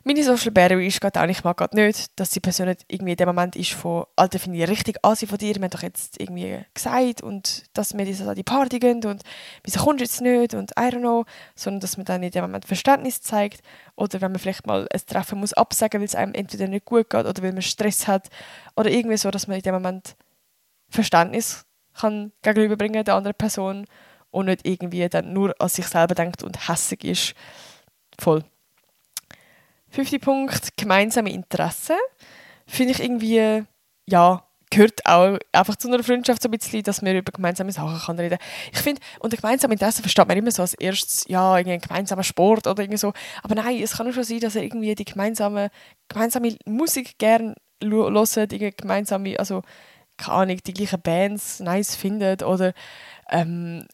meine Social Battery ist gerade auch, ich mag gerade nicht, dass die Person nicht irgendwie in dem Moment ist von, Alter, finde ich richtig ansehen von dir, wir haben doch jetzt irgendwie gesagt und dass wir jetzt an die Party gehen und wieso kommst du jetzt nicht und I don't know, sondern dass man dann in dem Moment Verständnis zeigt oder wenn man vielleicht mal ein Treffen muss absagen, weil es einem entweder nicht gut geht oder weil man Stress hat oder irgendwie so, dass man in dem Moment Verständnis kann gegenüberbringen der anderen Person und nicht irgendwie dann nur an sich selber denkt und hässig ist. Voll. Fünfter Punkt, gemeinsame Interessen. Finde ich irgendwie, ja, gehört auch einfach zu einer Freundschaft so ein bisschen, dass man über gemeinsame Sachen kann reden. Ich finde, unter gemeinsamen Interessen versteht man immer so als erstes, ja, irgendwie ein gemeinsamer Sport oder irgendwie so. Aber nein, es kann auch schon sein, dass er irgendwie die gemeinsame, gemeinsame Musik gerne hört, irgendwie gemeinsame, also keine Ahnung, die gleichen Bands nice findet oder ähm,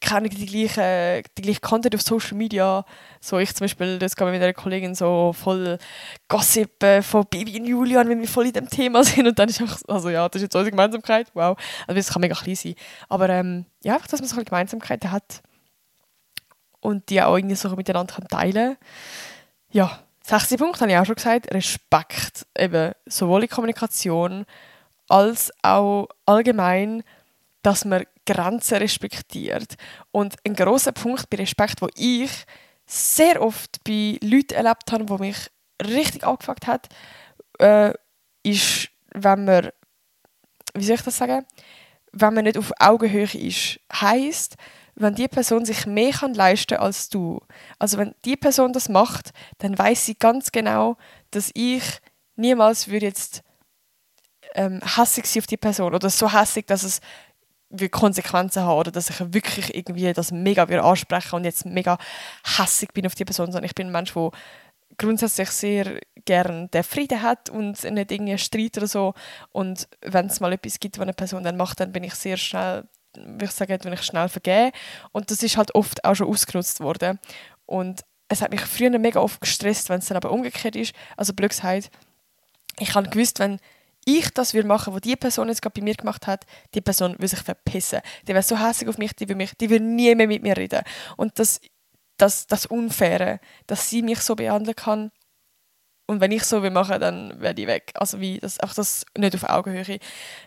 keine die gleichen, die gleichen Content auf Social Media. So ich zum Beispiel, das kann mit einer Kollegin so voll Gossip von Bibi und Julian, wenn wir voll in dem Thema sind und dann ist einfach, also ja, das ist jetzt unsere Gemeinsamkeit, wow. Also das kann mega klein sein. Aber ähm, ja, einfach, dass man so eine Gemeinsamkeit hat und die auch irgendwie so miteinander kann teilen Ja, sechster Punkt habe ich auch schon gesagt, Respekt. Eben sowohl in Kommunikation als auch allgemein, dass man Grenzen respektiert. Und ein großer Punkt bei Respekt, wo ich sehr oft bei Leuten erlebt habe, wo mich richtig angefuckt hat, äh, ist, wenn man, wie soll ich das sagen, wenn man nicht auf Augenhöhe ist, heißt, wenn die Person sich mehr kann leisten als du. Also wenn die Person das macht, dann weiß sie ganz genau, dass ich niemals würde jetzt ähm, hässig sein auf die Person oder so hässig, dass es Konsequenzen haben oder dass ich wirklich irgendwie das mega ansprechen und jetzt mega hässig bin auf die Person, sondern ich bin ein Mensch, der grundsätzlich sehr gerne den Frieden hat und nicht irgendwie Streit oder so. Und wenn es mal etwas gibt, was eine Person dann macht, dann bin ich sehr schnell, würde ich sagen, bin ich schnell vergeben. Und das ist halt oft auch schon ausgenutzt worden. Und es hat mich früher mega oft gestresst, wenn es dann aber umgekehrt ist, also blöd gesagt, ich habe gewusst, wenn ich das würde machen, was die Person jetzt gerade bei mir gemacht hat, die Person würde sich verpissen. Die wäre so hässlich auf mich, die würde mich, die würde nie mehr mit mir reden. Und das, das, das Unfaire, dass sie mich so behandeln kann und wenn ich so will machen, dann werde ich weg. Also wie das einfach das nicht auf Augenhöhe.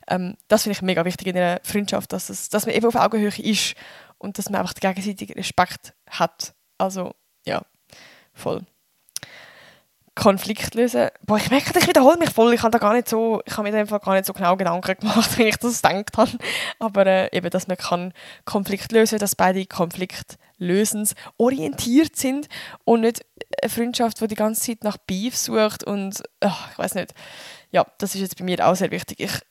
Ähm, das finde ich mega wichtig in einer Freundschaft, dass, es, dass man eben auf Augenhöhe ist und dass man einfach den gegenseitigen Respekt hat. Also ja, Voll. Konflikt lösen. Boah, ich merke, ich wiederhole mich voll. Ich habe da gar nicht so, ich habe mir einfach gar nicht so genau Gedanken gemacht, wie ich das gedacht habe. Aber äh, eben, dass man kann Konflikt lösen, dass beide Konfliktlösens orientiert sind und nicht eine Freundschaft, die die ganze Zeit nach Beef sucht und ach, ich weiß nicht. Ja, das ist jetzt bei mir auch sehr wichtig. Ich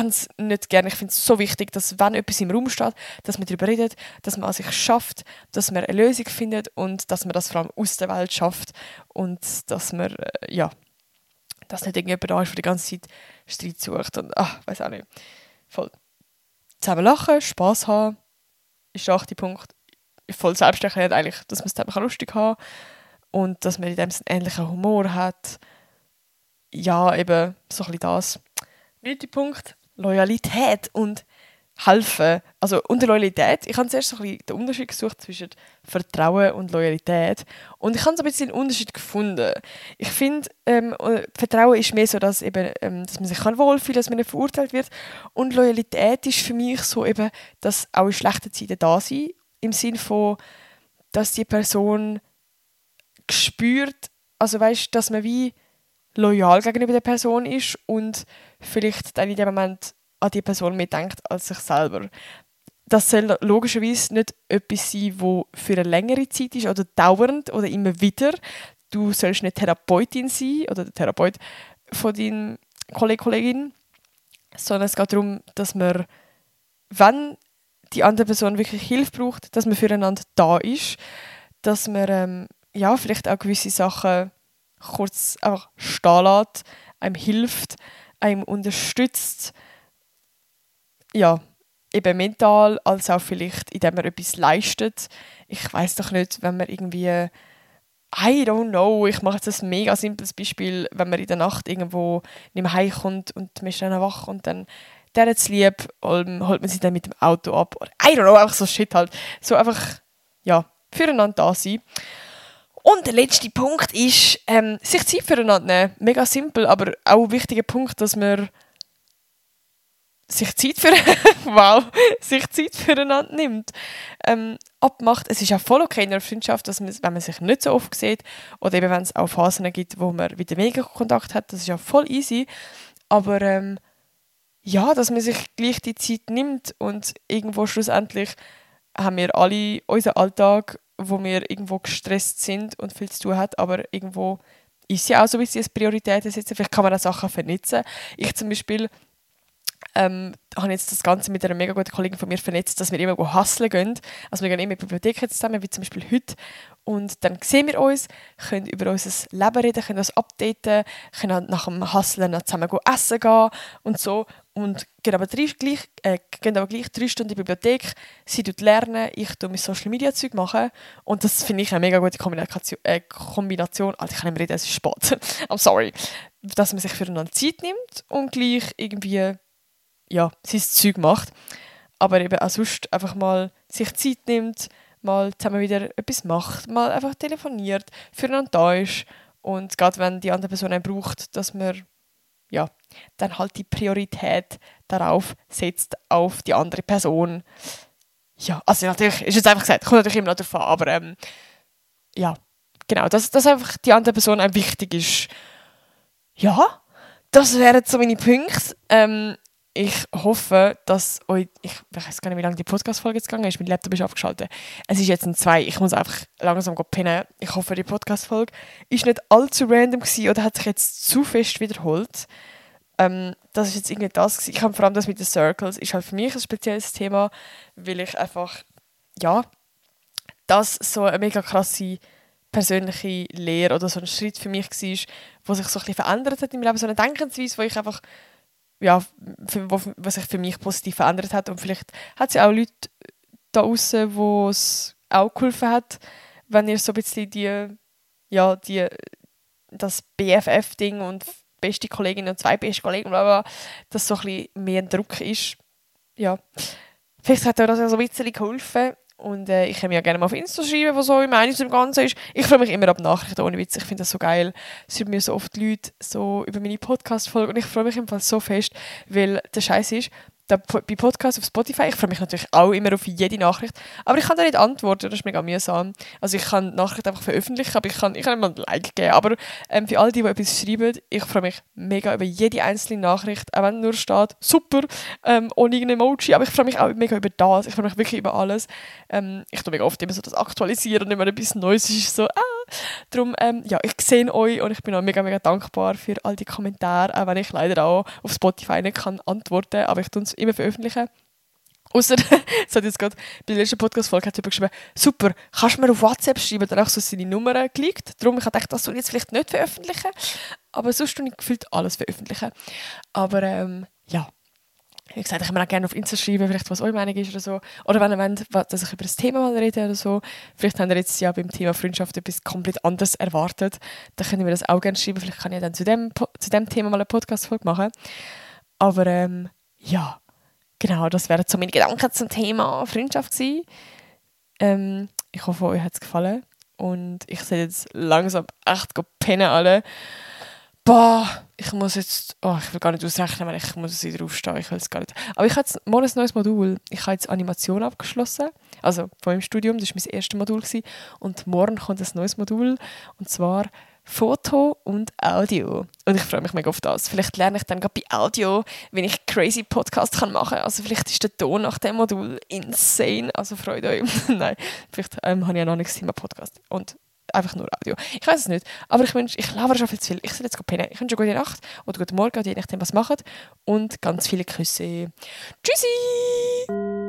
es nicht gerne. Ich finde es so wichtig, dass wenn etwas im Raum steht, dass man darüber redet, dass man an sich schafft, dass man eine Lösung findet und dass man das vor allem aus der Welt schafft und dass man, äh, ja, dass nicht irgendjemand da ist, der die ganze Zeit Streit sucht und, ach, weiß auch nicht. Voll. Zusammen lachen, Spass haben, ist der achte Punkt. Voll selbsterklärend eigentlich, dass man es zusammen lustig haben kann und dass man in dem Sinne ähnlichen Humor hat. Ja, eben so ein bisschen das. Neunter Punkt, Loyalität und helfen. Also unter Loyalität, ich habe zuerst so ein bisschen den Unterschied gesucht zwischen Vertrauen und Loyalität und ich habe so ein bisschen einen Unterschied gefunden. Ich finde, ähm, Vertrauen ist mehr so, dass, eben, ähm, dass man sich kann wohlfühlen dass man nicht verurteilt wird und Loyalität ist für mich so eben, dass auch in schlechten Zeiten da sein, im Sinne von, dass die Person spürt, also weißt, dass man wie loyal gegenüber der Person ist und vielleicht dann in dem Moment an die Person mehr denkt als sich selber. Das soll logischerweise nicht etwas sein, wo für eine längere Zeit ist oder dauernd oder immer wieder. Du sollst nicht Therapeutin sein oder der Therapeut von deinem Kollegen, Kollegin, sondern es geht darum, dass man, wenn die andere Person wirklich Hilfe braucht, dass man füreinander da ist, dass man ähm, ja, vielleicht auch gewisse Sachen kurz einfach stehen lässt, einem hilft, einem unterstützt, ja, eben mental, als auch vielleicht, indem man etwas leistet. Ich weiß doch nicht, wenn man irgendwie I don't know, ich mache jetzt ein mega simples Beispiel, wenn man in der Nacht irgendwo nicht mehr heimkommt und man ist dann wach und dann der jetzt lieb, um, holt man sich dann mit dem Auto ab. Oder I don't know, einfach so Shit halt. So einfach, ja, füreinander da sein. Und der letzte Punkt ist, ähm, sich Zeit füreinander nehmen. Mega simpel, aber auch ein wichtiger Punkt, dass man sich Zeit für wow, sich Zeit füreinander nimmt, ähm, abmacht. Es ist auch voll okay in einer Freundschaft, dass man, wenn man sich nicht so oft sieht oder eben wenn es auch Phasen gibt, wo man wieder weniger Kontakt hat, das ist ja voll easy. Aber ähm, ja, dass man sich gleich die Zeit nimmt und irgendwo schlussendlich haben wir alle unseren Alltag wo wir irgendwo gestresst sind und viel zu tun hat, aber irgendwo ist ja auch so ein bisschen Prioritäten setzen. Vielleicht kann man auch Sachen vernetzen. Ich zum Beispiel ähm, habe jetzt das Ganze mit einer mega guten Kollegin von mir vernetzt, dass wir immer go hustlen gehen. Also wir gehen immer in die Bibliothek zusammen, wie zum Beispiel heute. Und dann sehen wir uns, können über unser Leben reden, können uns updaten, können nach dem Hustlen zusammen go essen gehen und so. Und gehen aber, drei, gleich, äh, gehen aber gleich drei Stunden in die Bibliothek, sie tut lernen, ich tue mein Social Media Zeug machen. Und das finde ich eine mega gute Kombination. Äh, Kombination. Alter, ich kann nicht mehr reden, es ist spät. I'm sorry. Dass man sich füreinander Zeit nimmt und gleich irgendwie ja, sein Zeug macht. Aber eben auch sonst einfach mal sich Zeit nimmt, mal zusammen wieder etwas macht, mal einfach telefoniert, füreinander da ist und gerade wenn die andere Person einen braucht, dass man ja, dann halt die Priorität darauf setzt, auf die andere Person. Ja, also natürlich, ist jetzt einfach gesagt, kommt natürlich immer noch davon, aber ähm, ja, genau, dass, dass einfach die andere Person einem wichtig ist. Ja, das wären so meine Punkte. Ähm, ich hoffe, dass euch, ich weiß gar nicht, wie lange die Podcast-Folge jetzt gegangen ist, mein Laptop ist abgeschaltet. Es ist jetzt ein zwei, ich muss einfach langsam pennen. Ich hoffe, die Podcast-Folge ist nicht allzu random gewesen oder hat sich jetzt zu fest wiederholt. Ähm, das ist jetzt irgendwie das gewesen. Ich habe vor allem das mit den Circles, ist halt für mich ein spezielles Thema, weil ich einfach, ja, das so eine mega krasse persönliche Lehre oder so ein Schritt für mich war, wo sich so ein bisschen verändert hat in meinem Leben, so eine Denkensweise, wo ich einfach ja, für, was sich für mich positiv verändert hat. Und vielleicht hat es ja auch Leute da draußen, wo es auch geholfen hat, wenn ihr so ein bisschen die, ja, die, das BFF-Ding und beste Kollegin und zwei beste Kollegen, bla bla, dass so ein bisschen mehr Druck ist. Ja. Vielleicht hat euch das ja so ein bisschen geholfen. Und äh, ich kann mir ja gerne mal auf Insta schreiben, was im Meinung zum Ganzen ist. Ich freue mich immer ab Nachrichten, ohne Witz. Ich finde das so geil. Es hören mir so oft Leute so über meine Podcast-Folge und ich freue mich im Fall so fest, weil der Scheiß ist, bei Podcasts auf Spotify, ich freue mich natürlich auch immer auf jede Nachricht, aber ich kann da nicht antworten, das ist mega mühsam. Also ich kann die Nachricht einfach veröffentlichen, aber ich kann, ich kann mal ein Like geben. Aber ähm, für all die, die etwas schreiben, ich freue mich mega über jede einzelne Nachricht, auch wenn nur steht, super, ähm, ohne irgendein Emoji, aber ich freue mich auch mega über das, ich freue mich wirklich über alles. Ähm, ich tue mega oft immer so das aktualisieren und immer etwas Neues ist so, ah. Darum, ähm, ja, ich sehe euch und ich bin auch mega, mega dankbar für all die Kommentare, auch wenn ich leider auch auf Spotify nicht kann antworten, aber ich tue es immer veröffentlichen. Außer, es hat jetzt gerade bei der letzten Podcast-Folge hat jemand geschrieben, super, kannst du mir auf WhatsApp schreiben, dann auch so seine Nummer gelegt. Darum, ich gedacht, das soll ich jetzt vielleicht nicht veröffentlichen, aber sonst tue ich gefühlt alles veröffentlichen. Aber ähm, ja, wie gesagt, ich kann mir auch gerne auf Insta schreiben, vielleicht was eure Meinung ist oder so. Oder wenn ihr wollt, dass ich über das Thema mal rede oder so. Vielleicht habt ihr jetzt ja beim Thema Freundschaft etwas komplett anderes erwartet. Dann könnt ihr mir das auch gerne schreiben. Vielleicht kann ich dann zu dem, zu dem Thema mal eine Podcast-Folge machen. Aber ähm, ja, genau, das wären so meine Gedanken zum Thema Freundschaft gewesen. Ähm, ich hoffe, euch hat es gefallen. Und ich sehe jetzt langsam echt pennen alle boah, ich muss jetzt, oh, ich will gar nicht ausrechnen, weil ich muss wieder aufstehen, ich will es gar nicht. Aber ich habe jetzt morgen ein neues Modul. Ich habe jetzt Animation abgeschlossen, also von meinem Studium, das war mein erstes Modul. Gewesen. Und morgen kommt ein neues Modul, und zwar Foto und Audio. Und ich freue mich mega auf das. Vielleicht lerne ich dann gerade bei Audio, wenn ich crazy Podcast kann machen kann. Also vielleicht ist der Ton nach dem Modul insane. Also freut euch. Nein, vielleicht ähm, habe ich ja noch nichts Thema Podcast. Und einfach nur Audio. Ich weiß es nicht, aber ich wünsche, ich labere schon viel zu viel. Ich soll jetzt pennen. Ich wünsche gute Nacht oder guten Morgen, je nachdem, was ihr macht. Und ganz viele Küsse. Tschüssi!